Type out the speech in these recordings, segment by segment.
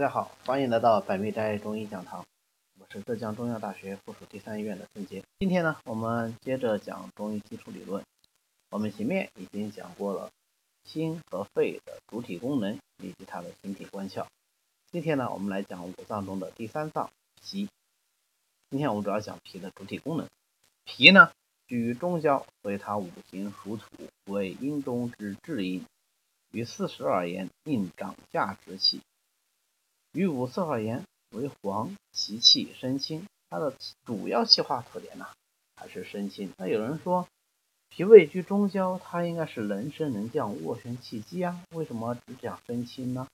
大家好，欢迎来到百密斋中医讲堂，我是浙江中医药大学附属第三医院的郑杰。今天呢，我们接着讲中医基础理论。我们前面已经讲过了心和肺的主体功能以及它的形体关窍。今天呢，我们来讲五脏中的第三脏脾。今天我们主要讲脾的主体功能。脾呢，居于中焦，所以它五行属土，为阴中之至阴。于四时而言，应长夏之气。与五色而言为黄，其气生清。它的主要气化特点呢，还是生清。那有人说，脾胃居中焦，它应该是能升能降，斡旋气机啊，为什么只讲生清呢？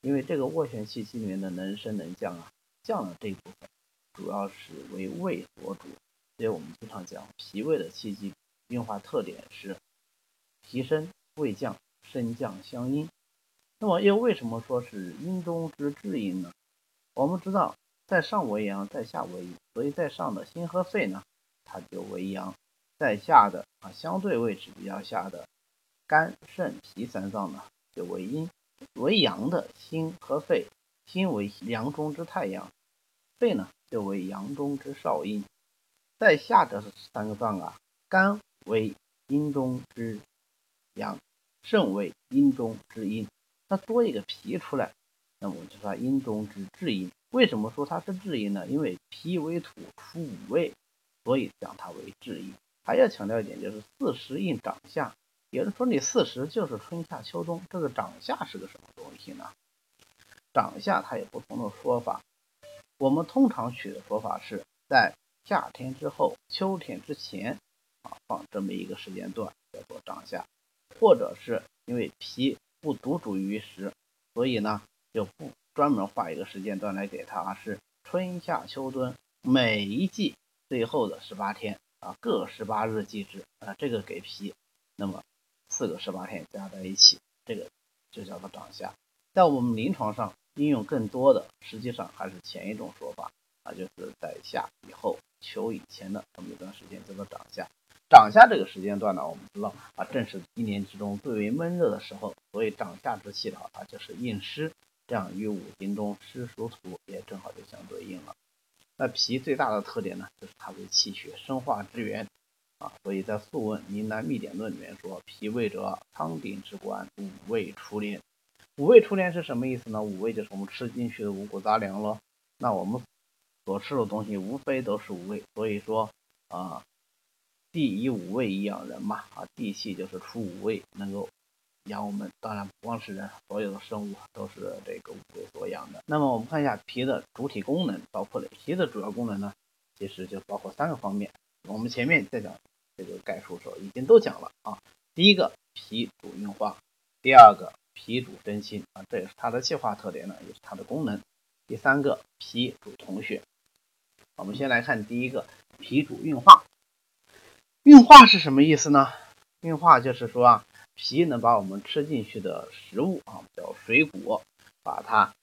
因为这个斡旋气机里面的能升能降啊，降的这一部分主要是为胃所主，所以我们经常讲脾胃的气机运化特点是脾升胃降，升降相应。那么又为什么说是阴中之至阴呢？我们知道，在上为阳，在下为阴，所以在上的心和肺呢，它就为阳；在下的啊，相对位置比较下的肝、肾、脾三脏呢，就为阴。为阳的心和肺，心为阳中之太阳，肺呢就为阳中之少阴。在下的三个脏啊，肝为阴中之阳，肾为阴中之阴。那多一个脾出来，那么我就说阴中之至阴。为什么说它是至阴呢？因为脾为土，出五味，所以讲它为至阴。还要强调一点，就是四时应长夏。有人说你四时就是春夏秋冬，这个长夏是个什么东西呢？长夏它有不同的说法。我们通常取的说法是在夏天之后、秋天之前啊，放这么一个时间段叫做长夏，或者是因为脾。不独处于时，所以呢就不专门画一个时间段来给它，是春夏秋冬每一季最后的十八天啊，各十八日计之啊，这个给脾，那么四个十八天加在一起，这个就叫做长夏。在我们临床上应用更多的，实际上还是前一种说法啊，就是在夏以后、秋以前的这么一段时间叫做长夏。长夏这个时间段呢，我们知道啊，正是一年之中最为闷热的时候，所以长夏之气的话，它就是应湿，这样与五行中湿属土也正好就相对应了。那脾最大的特点呢，就是它为气血生化之源啊，所以在《素问·云南秘典论》里面说，脾胃者，汤鼎之官，五味出炼。五味出炼是什么意思呢？五味就是我们吃进去的五谷杂粮了。那我们所吃的东西无非都是五味，所以说啊。地以五味以养人嘛，啊，地气就是出五味，能够养我们。当然不光是人，所有的生物都是这个五味所养的。那么我们看一下脾的主体功能包括了脾的主要功能呢，其实就包括三个方面。我们前面在讲这个概述的时候已经都讲了啊。第一个，脾主运化；第二个，脾主生清啊，这也是它的气化特点呢，也是它的功能。第三个，脾主统血。我们先来看第一个，脾主运化。运化是什么意思呢？运化就是说啊，脾能把我们吃进去的食物啊，叫水果，把它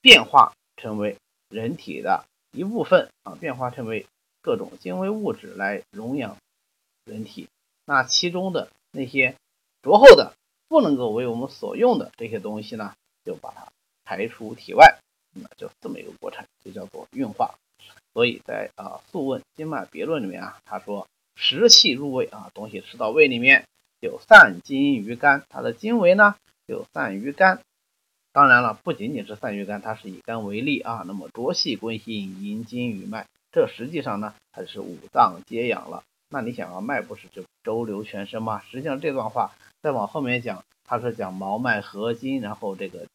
变化成为人体的一部分啊，变化成为各种精微物质来荣养人体。那其中的那些浊厚的、不能够为我们所用的这些东西呢，就把它排出体外。那就这么一个过程，就叫做运化。所以在啊《素问·经脉别论》里面啊，他说。食气入胃啊，东西吃到胃里面就散精于肝，它的精微呢就散于肝。当然了，不仅仅是散于肝，它是以肝为例啊。那么浊气归心，引筋于脉，这实际上呢它是五脏皆养了。那你想啊，脉不是就周流全身吗？实际上这段话再往后面讲，它是讲毛脉合筋，然后这个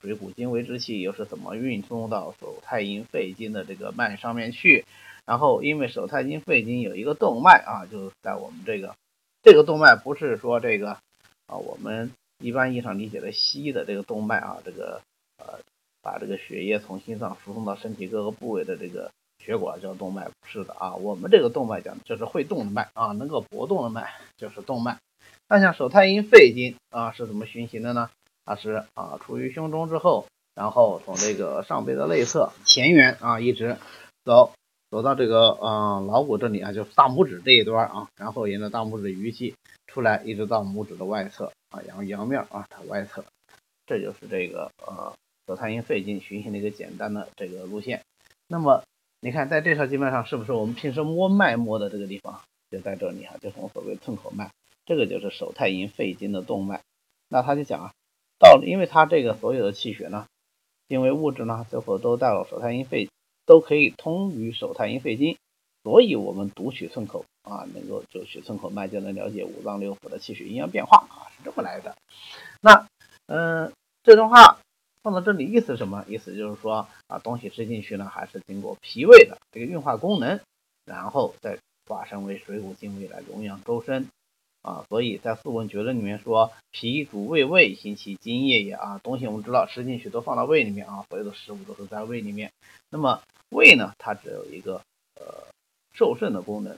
水谷精微之气又是怎么运送到手太阴肺经的这个脉上面去。然后，因为手太阴肺经有一个动脉啊，就在我们这个这个动脉不是说这个啊，我们一般意义上理解的西医的这个动脉啊，这个呃，把这个血液从心脏输送到身体各个部位的这个血管叫动脉，不是的啊。我们这个动脉讲就是会动的脉啊，能够搏动的脉 就是动脉。那像手太阴肺经啊是怎么循行的呢？它是啊，处于胸中之后，然后从这个上背的内侧前缘啊一直走。走到这个嗯桡骨这里啊，就是大拇指这一端啊，然后沿着大拇指鱼际出来，一直到拇指的外侧啊，阳阳面啊，它外侧，这就是这个呃手太阴肺经循行的一个简单的这个路线。那么你看，在这条经脉上，是不是我们平时摸脉摸的这个地方就在这里啊，就是我们所谓寸口脉，这个就是手太阴肺经的动脉。那他就讲啊，到因为他这个所有的气血呢，因为物质呢，最后都到了手太阴肺，都可以通于手太阴肺经，所以我们读取寸口啊，能够就取寸口脉就能了解五脏六腑的气血阴阳变化啊，是这么来的。那嗯，这段话。放到这里意思是什么？意思就是说啊，东西吃进去呢，还是经过脾胃的这个运化功能，然后再化身为水谷精微来荣养周身啊。所以在《素问诀论》里面说，脾主胃胃，行其津液也啊。东西我们知道吃进去都放到胃里面啊，所有的食物都是在胃里面。那么胃呢，它只有一个呃受肾的功能，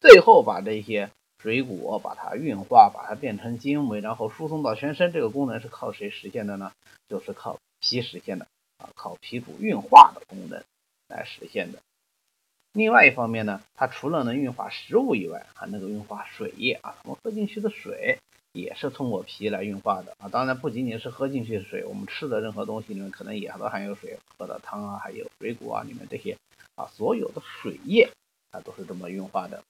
最后把这些。水谷把它运化，把它变成精微，然后输送到全身。这个功能是靠谁实现的呢？就是靠脾实现的啊，靠脾主运化的功能来实现的。另外一方面呢，它除了能运化食物以外，还能够运化水液啊。我们喝进去的水也是通过脾来运化的啊。当然不仅仅是喝进去的水，我们吃的任何东西里面可能也都含有水，喝的汤啊，还有水果啊里面这些啊，所有的水液它都是这么运化的，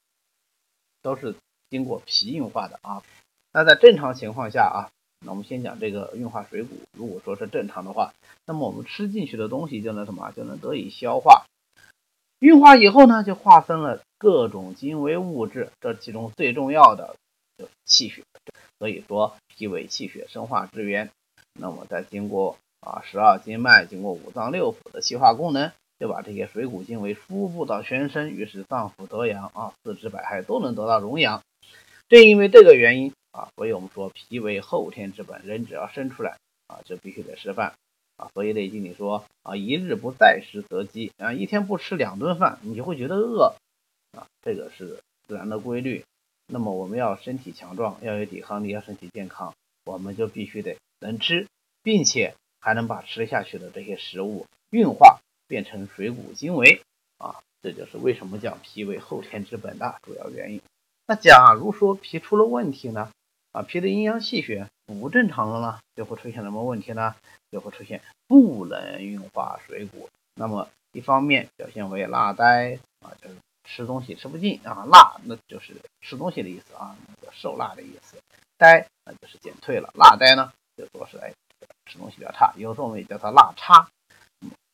都是。经过脾运化的啊，那在正常情况下啊，那我们先讲这个运化水谷。如果说是正常的话，那么我们吃进去的东西就能什么，就能得以消化。运化以后呢，就划分了各种精微物质，这其中最重要的就是气血。所以说，脾为气血生化之源。那么在经过啊十二经脉，经过五脏六腑的气化功能。就把这些水谷精微输布到全身，于是脏腑得阳啊，四肢百骸都能得到荣养。正因为这个原因啊，所以我们说脾为后天之本，人只要生出来啊，就必须得吃饭啊。所以《内经》里说啊，一日不在食则饥啊，一天不吃两顿饭，你就会觉得饿啊，这个是自然的规律。那么我们要身体强壮，要有抵抗力，要身体健康，我们就必须得能吃，并且还能把吃下去的这些食物运化。变成水谷精微啊，这就是为什么讲脾为后天之本的主要原因。那假如说脾出了问题呢？啊，脾的阴阳气血不正常了呢，就会出现什么问题呢？就会出现不能运化水谷。那么一方面表现为辣呆啊，就是吃东西吃不进啊，辣那就是吃东西的意思啊，那个受辣的意思。呆那就是减退了，辣呆呢就说是哎吃东西比较差，有时候我们也叫它辣差。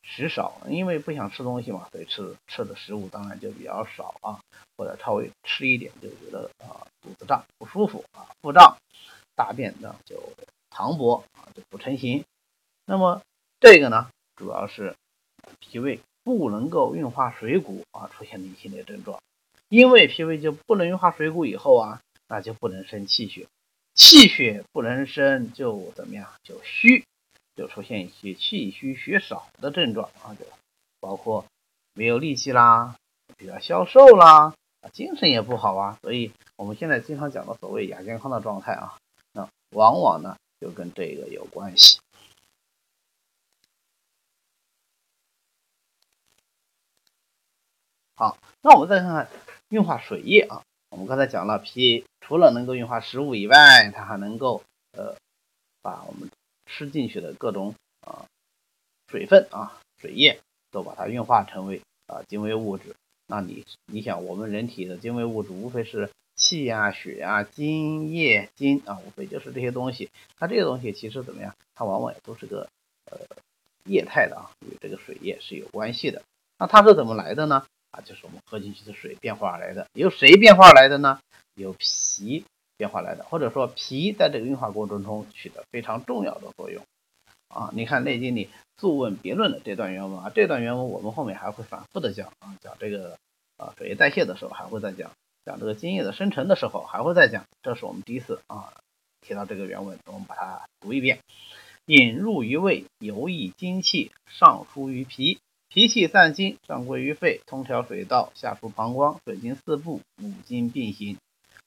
食少，因为不想吃东西嘛，所以吃吃的食物当然就比较少啊，或者稍微吃一点就觉得啊肚子胀不舒服啊，腹胀，大便呢就溏薄啊就不成形。那么这个呢，主要是脾胃不能够运化水谷啊出现的一系列症状，因为脾胃就不能运化水谷以后啊，那就不能生气血，气血不能生就怎么样就虚。就出现一些气虚血少的症状啊，就包括没有力气啦，比较消瘦啦，精神也不好啊。所以我们现在经常讲的所谓亚健康的状态啊，往往呢就跟这个有关系。好，那我们再看看运化水液啊。我们刚才讲了，脾除了能够运化食物以外，它还能够呃把我们。吃进去的各种啊水分啊水液都把它运化成为啊精微物质。那你你想，我们人体的精微物质无非是气呀、血呀、津液、精啊，无非就是这些东西。它这些东西其实怎么样？它往往也都是个呃液态的啊，与这个水液是有关系的。那它是怎么来的呢？啊，就是我们喝进去的水变化而来的。由谁变化来的呢？由脾。变化来的，或者说脾在这个运化过程中起的非常重要的作用啊！你看《内经》里《素问别论》的这段原文啊，这段原文我们后面还会反复的讲啊，讲这个啊水液代谢的时候还会再讲，讲这个津液的生成的时候还会再讲。这是我们第一次啊提到这个原文，我们把它读一遍：引入于胃，游溢精气，上输于脾，脾气散精，上归于肺，通调水道，下输膀胱，水经四部，五经并行。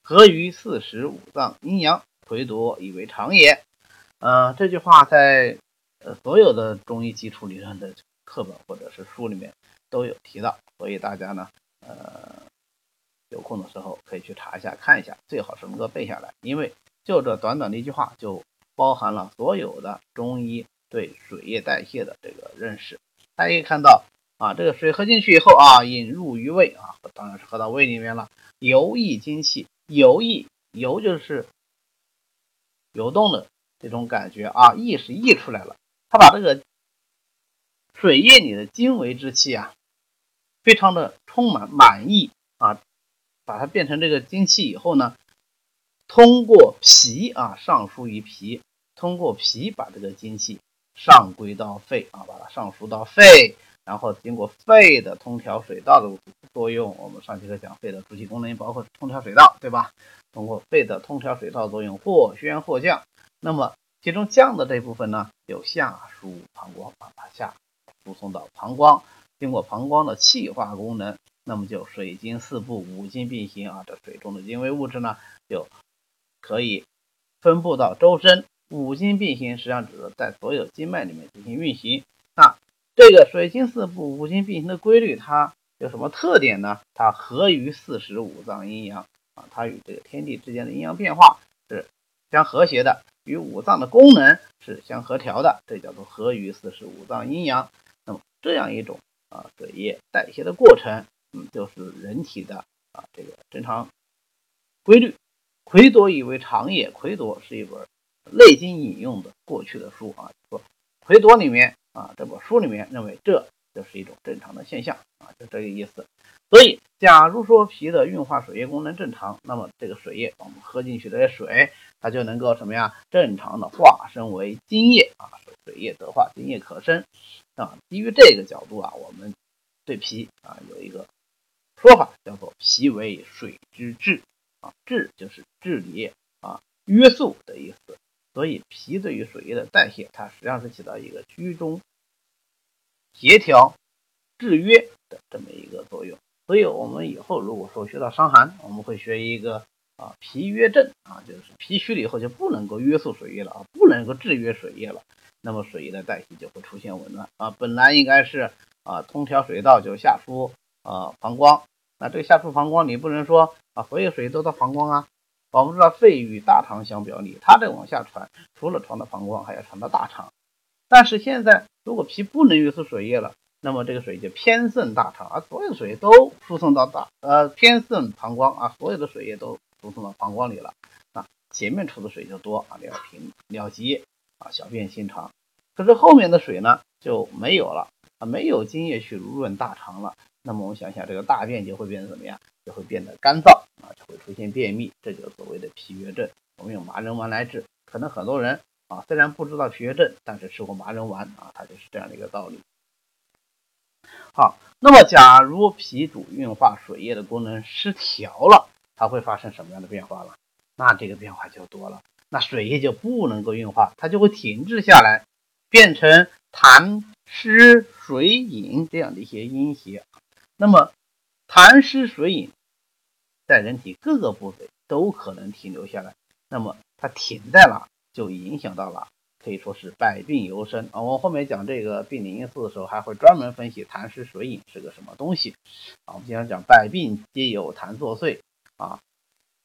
合于四时五脏阴阳，魁夺以为常也。呃，这句话在呃所有的中医基础理论的课本或者是书里面都有提到，所以大家呢，呃，有空的时候可以去查一下看一下，最好是能够背下来，因为就这短短的一句话就包含了所有的中医对水液代谢的这个认识。大家可以看到啊，这个水喝进去以后啊，引入于胃啊，当然是喝到胃里面了。游溢精气，游溢游就是游动的这种感觉啊，溢是溢出来了。它把这个水液里的精微之气啊，非常的充满满意啊，把它变成这个精气以后呢，通过脾啊上输于脾，通过脾把这个精气上归到肺啊，把它上输到肺。然后经过肺的通调水道的作用，我们上节课讲肺的主体功能包括通调水道，对吧？通过肺的通调水道作用，或宣或降。那么其中降的这部分呢，有下输膀胱啊，把下输送到膀胱，经过膀胱的气化功能，那么就水经四布，五经并行啊。这水中的精微物质呢，就可以分布到周身。五经并行实际上指的在所有经脉里面进行运行。那这个水经四部五经并行的规律，它有什么特点呢？它合于四时五脏阴阳啊，它与这个天地之间的阴阳变化是相和谐的，与五脏的功能是相合调的，这叫做合于四时五脏阴阳。那么这样一种啊水液代谢的过程，就是人体的啊这个正常规律。魁夺以为常也，魁夺是一本《内经》引用的过去的书啊，说魁夺里面。啊，这本书里面认为这就是一种正常的现象啊，就这个意思。所以，假如说脾的运化水液功能正常，那么这个水液我们喝进去的水，它就能够什么呀？正常的化生为精液啊，水液得化，精液可生啊。基于这个角度啊，我们对脾啊有一个说法，叫做脾为水之治啊，治就是治理啊，约束的意思。所以脾对于水液的代谢，它实际上是起到一个居中、协调、制约的这么一个作用。所以我们以后如果说学到伤寒，我们会学一个啊脾约症啊，就是脾虚了以后就不能够约束水液了啊，不能够制约水液了，那么水液的代谢就会出现紊乱啊。本来应该是啊通调水道就下输啊膀胱，那这个下输膀胱你不能说啊所有水都到膀胱啊。我们知道肺与大肠相表里，它在往下传，除了传到膀胱，还要传到大肠。但是现在，如果脾不能运输水液了，那么这个水就偏渗大肠，而所有的水都输送到大呃偏渗膀胱啊，所有的水液都输送到膀胱里了啊，前面出的水就多啊，尿频尿急啊，小便心长。可是后面的水呢就没有了啊，没有津液去濡润大肠了。那么我们想想，这个大便就会变得怎么样？就会变得干燥啊，就会出现便秘，这就是所谓的脾约症。我们用麻仁丸来治，可能很多人啊，虽然不知道脾约症，但是吃过麻仁丸啊，它就是这样的一个道理。好，那么假如脾主运化水液的功能失调了，它会发生什么样的变化了？那这个变化就多了，那水液就不能够运化，它就会停滞下来，变成痰湿水饮这样的一些阴邪。那么痰湿水饮。在人体各个部位都可能停留下来，那么它停在了，就影响到了，可以说是百病由生啊。我后面讲这个病理因素的时候，还会专门分析痰湿水饮是个什么东西啊。我们经常讲百病皆有痰作祟啊，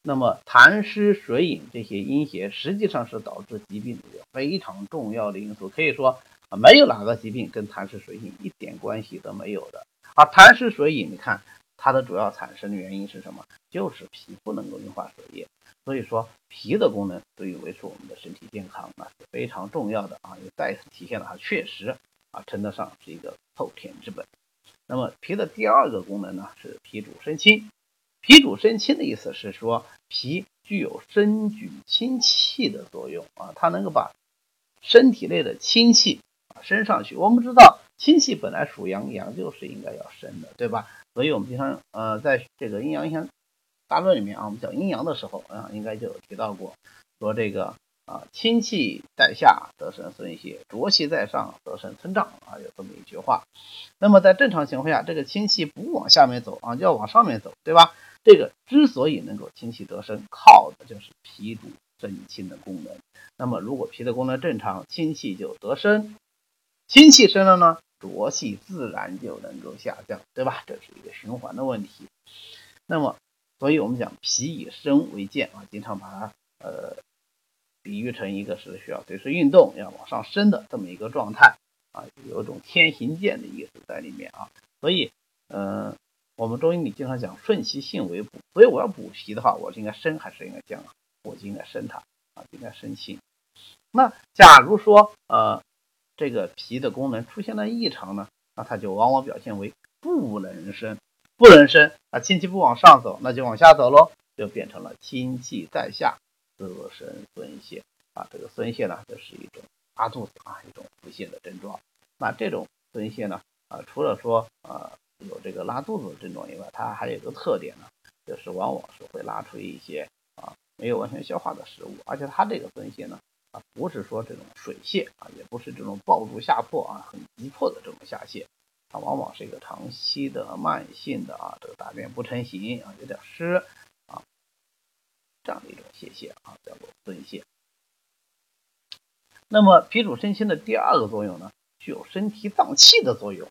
那么痰湿水饮这些阴邪实际上是导致疾病的一个非常重要的因素，可以说没有哪个疾病跟痰湿水饮一点关系都没有的啊。痰湿水饮，你看。它的主要产生的原因是什么？就是脾不能够运化水液，所以说脾的功能对于维持我们的身体健康啊是非常重要的啊，也再次体现了它确实啊称得上是一个后天之本。那么脾的第二个功能呢是脾主生清，脾主生清的意思是说脾具有生举清气的作用啊，它能够把身体内的清气升上去。我们知道清气本来属阳，阳就是应该要升的，对吧？所以我们经常呃，在这个阴阳阴阳大论里面啊，我们讲阴阳的时候啊，应该就有提到过，说这个啊，清气在下得生孙泄，浊气在上得生村胀啊，有这么一句话。那么在正常情况下，这个清气不往下面走啊，就要往上面走，对吧？这个之所以能够清气得生，靠的就是脾主生清的功能。那么如果脾的功能正常，清气就得生，清气生了呢？浊气自然就能够下降，对吧？这是一个循环的问题。那么，所以我们讲脾以生为健啊，经常把它呃比喻成一个是需要随时运动、要往上升的这么一个状态啊，有一种天行健的意思在里面啊。所以，嗯，我们中医里经常讲顺其性为补，所以我要补脾的话，我是应该升还是应该降啊？我就应该升它啊，应该升性。那假如说呃这个脾的功能出现了异常呢，那它就往往表现为不能升，不能升啊，清气不往上走，那就往下走喽，就变成了清气在下。自身孙泄啊，这个孙泄呢，就是一种拉肚子啊，一种腹泻的症状。那这种孙泄呢，啊，除了说啊有这个拉肚子的症状以外，它还有一个特点呢，就是往往是会拉出一些啊没有完全消化的食物，而且它这个孙泄呢，啊不是说这种水泄啊，也不是这种暴露下破啊，很急迫的这种下泻，它往往是一个长期的慢性的啊，这个大便不成形啊，有点湿啊。这样的一种泄泻啊，叫做孙泻。那么脾主生清的第二个作用呢，具有身体脏气的作用。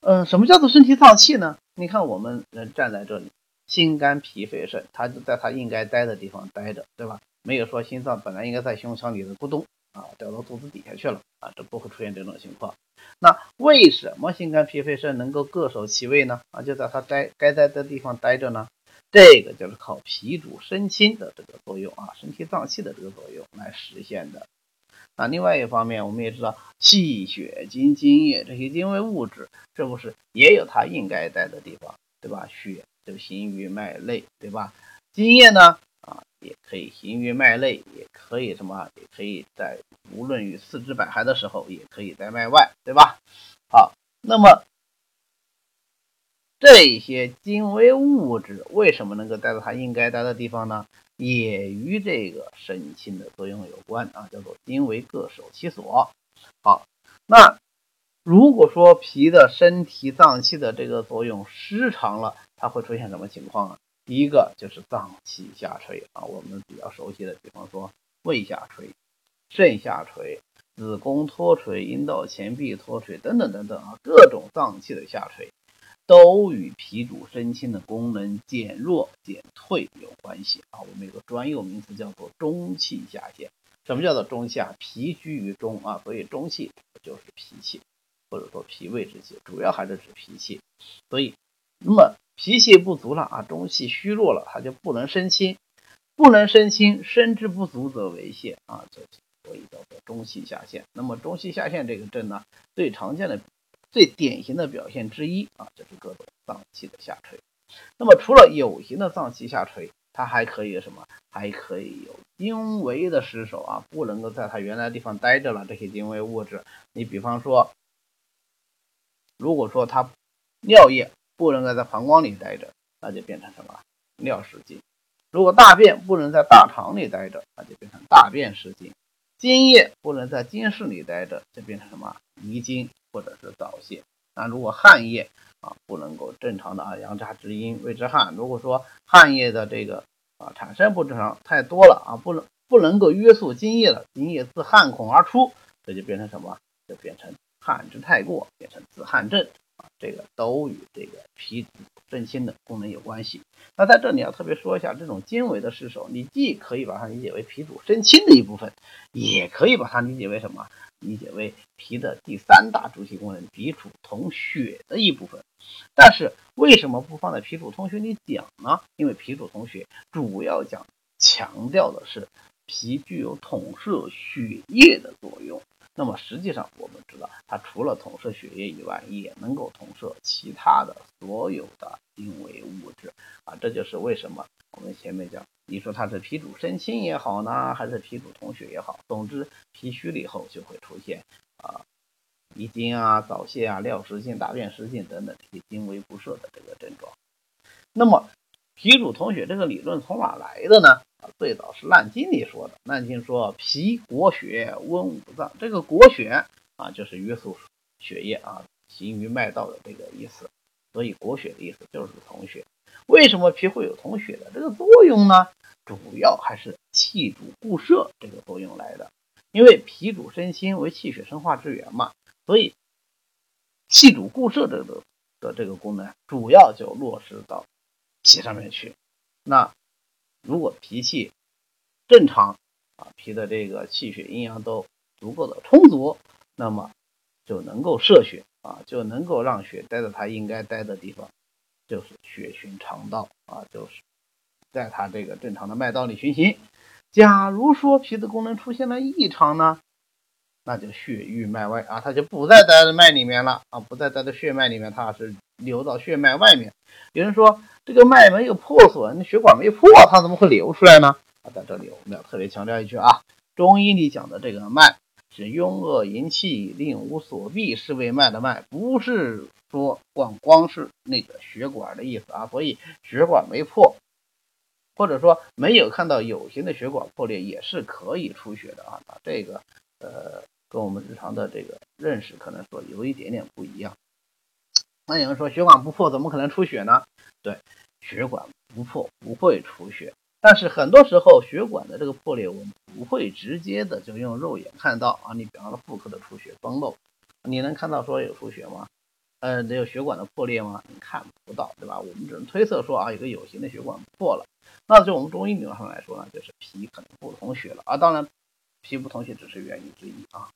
嗯，什么叫做身体脏气呢？你看我们人站在这里，心肝脾肺肾，它就在它应该待的地方待着，对吧？没有说心脏本来应该在胸腔里的咕咚啊掉到肚子底下去了啊，这不会出现这种情况。那为什么心肝脾肺肾能够各守其位呢？啊，就在它待该待的地方待着呢？这个就是靠脾主生清的这个作用啊，身体脏器的这个作用来实现的。那另外一方面，我们也知道气血精津液这些精微物质，是不是也有它应该在的地方，对吧？血就行于脉内，对吧？津液呢，啊，也可以行于脉内，也可以什么？也可以在无论与四肢百骸的时候，也可以在脉外，对吧？好，那么。这些精微物质为什么能够待到它应该待的地方呢？也与这个生清的作用有关啊，叫做精微各守其所。好，那如果说脾的身体脏器的这个作用失常了，它会出现什么情况啊？一个就是脏器下垂啊，我们比较熟悉的，比方说胃下垂、肾下垂、子宫脱垂、阴道前壁脱垂等等等等啊，各种脏器的下垂。都与脾主生清的功能减弱减退有关系啊。我们有个专有名词叫做中气下陷。什么叫做中气啊？脾居于中啊，所以中气就是脾气，或者说脾胃之气，主要还是指脾气。所以，那么脾气不足了啊，中气虚弱了，它就不能生清，不能生清，生之不足则为泻啊，这所以叫做中气下陷。那么中气下陷这个症呢，最常见的。最典型的表现之一啊，就是各种脏器的下垂。那么除了有形的脏器下垂，它还可以什么？还可以有精微的失守啊，不能够在它原来的地方待着了。这些精微物质，你比方说，如果说它尿液不能够在膀胱里待着，那就变成什么？尿失禁。如果大便不能在大肠里待着，那就变成大便失禁。精液不能在精室里待着，就变成什么？遗精。或者是早泄，那如果汗液啊不能够正常的啊阳渣之阴谓之汗。如果说汗液的这个啊产生不正常太多了啊，不能不能够约束津液了，津液自汗孔而出，这就变成什么？就变成汗之太过，变成自汗症。这个都与这个脾主正清的功能有关系。那在这里要特别说一下，这种经纬的失守，你既可以把它理解为脾主生清的一部分，也可以把它理解为什么？理解为脾的第三大主体功能——脾主统血的一部分。但是为什么不放在脾主统血里讲呢？因为脾主统血主要讲强调的是脾具有统摄血液的作用。那么实际上，我们知道，它除了统摄血液以外，也能够统摄其他的所有的精微物质啊。这就是为什么我们前面讲，你说它是脾主生清也好呢，还是脾主统血也好，总之脾虚了以后就会出现啊遗精啊、早泄啊、尿失禁、大便失禁等等这些精微不摄的这个症状。那么脾主统血这个理论从哪来的呢？最早是《难经》里说的，《难经》说脾国血温五脏，这个国血啊，就是约束血液啊，行于脉道的这个意思。所以国血的意思就是统血。为什么脾会有统血的这个作用呢？主要还是气主固摄这个作用来的。因为脾主生心为气血生化之源嘛，所以气主固摄这个的这个功能，主要就落实到脾上面去。那如果脾气正常，啊，脾的这个气血阴阳都足够的充足，那么就能够摄血啊，就能够让血待在它应该待的地方，就是血循肠道啊，就是在它这个正常的脉道里循行。假如说脾的功能出现了异常呢，那就血瘀脉外啊，它就不再待在脉里面了啊，不再待在血脉里面，它是流到血脉外面。有人说这个脉没有破损，那血管没破，它怎么会流出来呢？啊，在这里我们要特别强调一句啊，中医里讲的这个脉是壅恶营气，令无所避，是为脉的脉，不是说光光是那个血管的意思啊。所以血管没破。或者说没有看到有形的血管破裂也是可以出血的啊，这个呃跟我们日常的这个认识可能说有一点点不一样。那有人说血管不破怎么可能出血呢？对，血管不破不会出血，但是很多时候血管的这个破裂我们不会直接的就用肉眼看到啊，你比方说妇科的出血崩漏，你能看到说有出血吗？呃，有血管的破裂吗？看不到，对吧？我们只能推测说啊，有个有形的血管破了。那就我们中医理论上来说呢，就是脾可能不通血了啊。当然，脾不通血只是原因之一啊。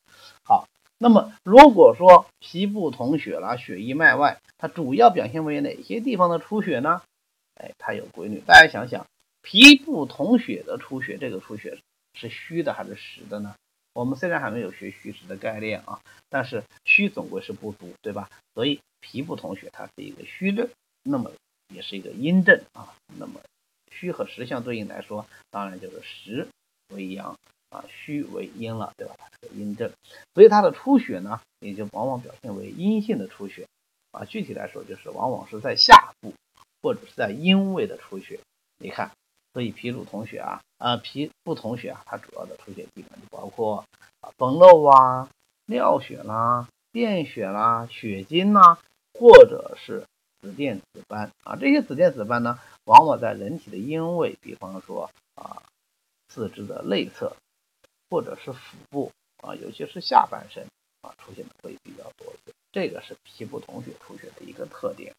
好，那么如果说脾不同血了，血溢脉外，它主要表现为哪些地方的出血呢？哎，它有规律。大家想想，脾不同血的出血，这个出血是虚的还是实的呢？我们虽然还没有学虚实的概念啊，但是虚总归是不足，对吧？所以脾不同血，它是一个虚症，那么也是一个阴症啊。那么虚和实相对应来说，当然就是实为阳啊，虚为阴了，对吧？它是阴症，所以它的出血呢，也就往往表现为阴性的出血啊。具体来说，就是往往是在下部或者是在阴位的出血。你看。所以脾主统血啊，啊脾不统血啊，它主要的出血地方就包括崩漏啊、尿血啦、便血啦、血精呐，或者是紫癜紫斑啊。这些紫癜紫斑呢，往往在人体的阴位，比方说啊四肢的内侧，或者是腹部啊，尤其是下半身啊，出现的会比较多一些。这个是脾不同血出血的一个特点。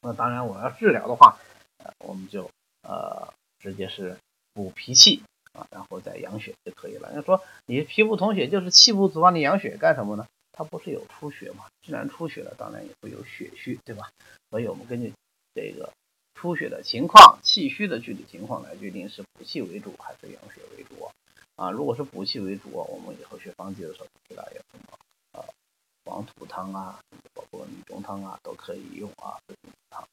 那当然，我要治疗的话，呃，我们就。呃，直接是补脾气啊，然后再养血就可以了。要说你脾不同血，就是气不足啊，你养血干什么呢？它不是有出血吗？既然出血了，当然也会有血虚，对吧？所以我们根据这个出血的情况、气虚的具体情况来决定是补气为主还是养血为主。啊如果是补气为主，我们以后学方剂的时候知道有什么呃黄土汤啊，包括女中汤啊，都可以用啊。汤。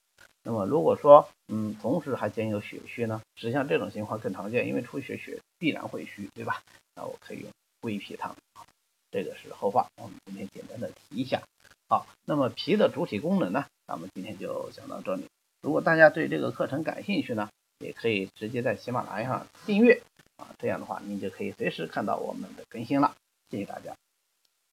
那么如果说，嗯，同时还兼有血虚呢，实际上这种情况更常见，因为出血血必然会虚，对吧？那我可以用归脾汤啊，这个是后话，我们今天简单的提一下。好，那么脾的主体功能呢，咱们今天就讲到这里。如果大家对这个课程感兴趣呢，也可以直接在喜马拉雅上订阅这样的话您就可以随时看到我们的更新了。谢谢大家。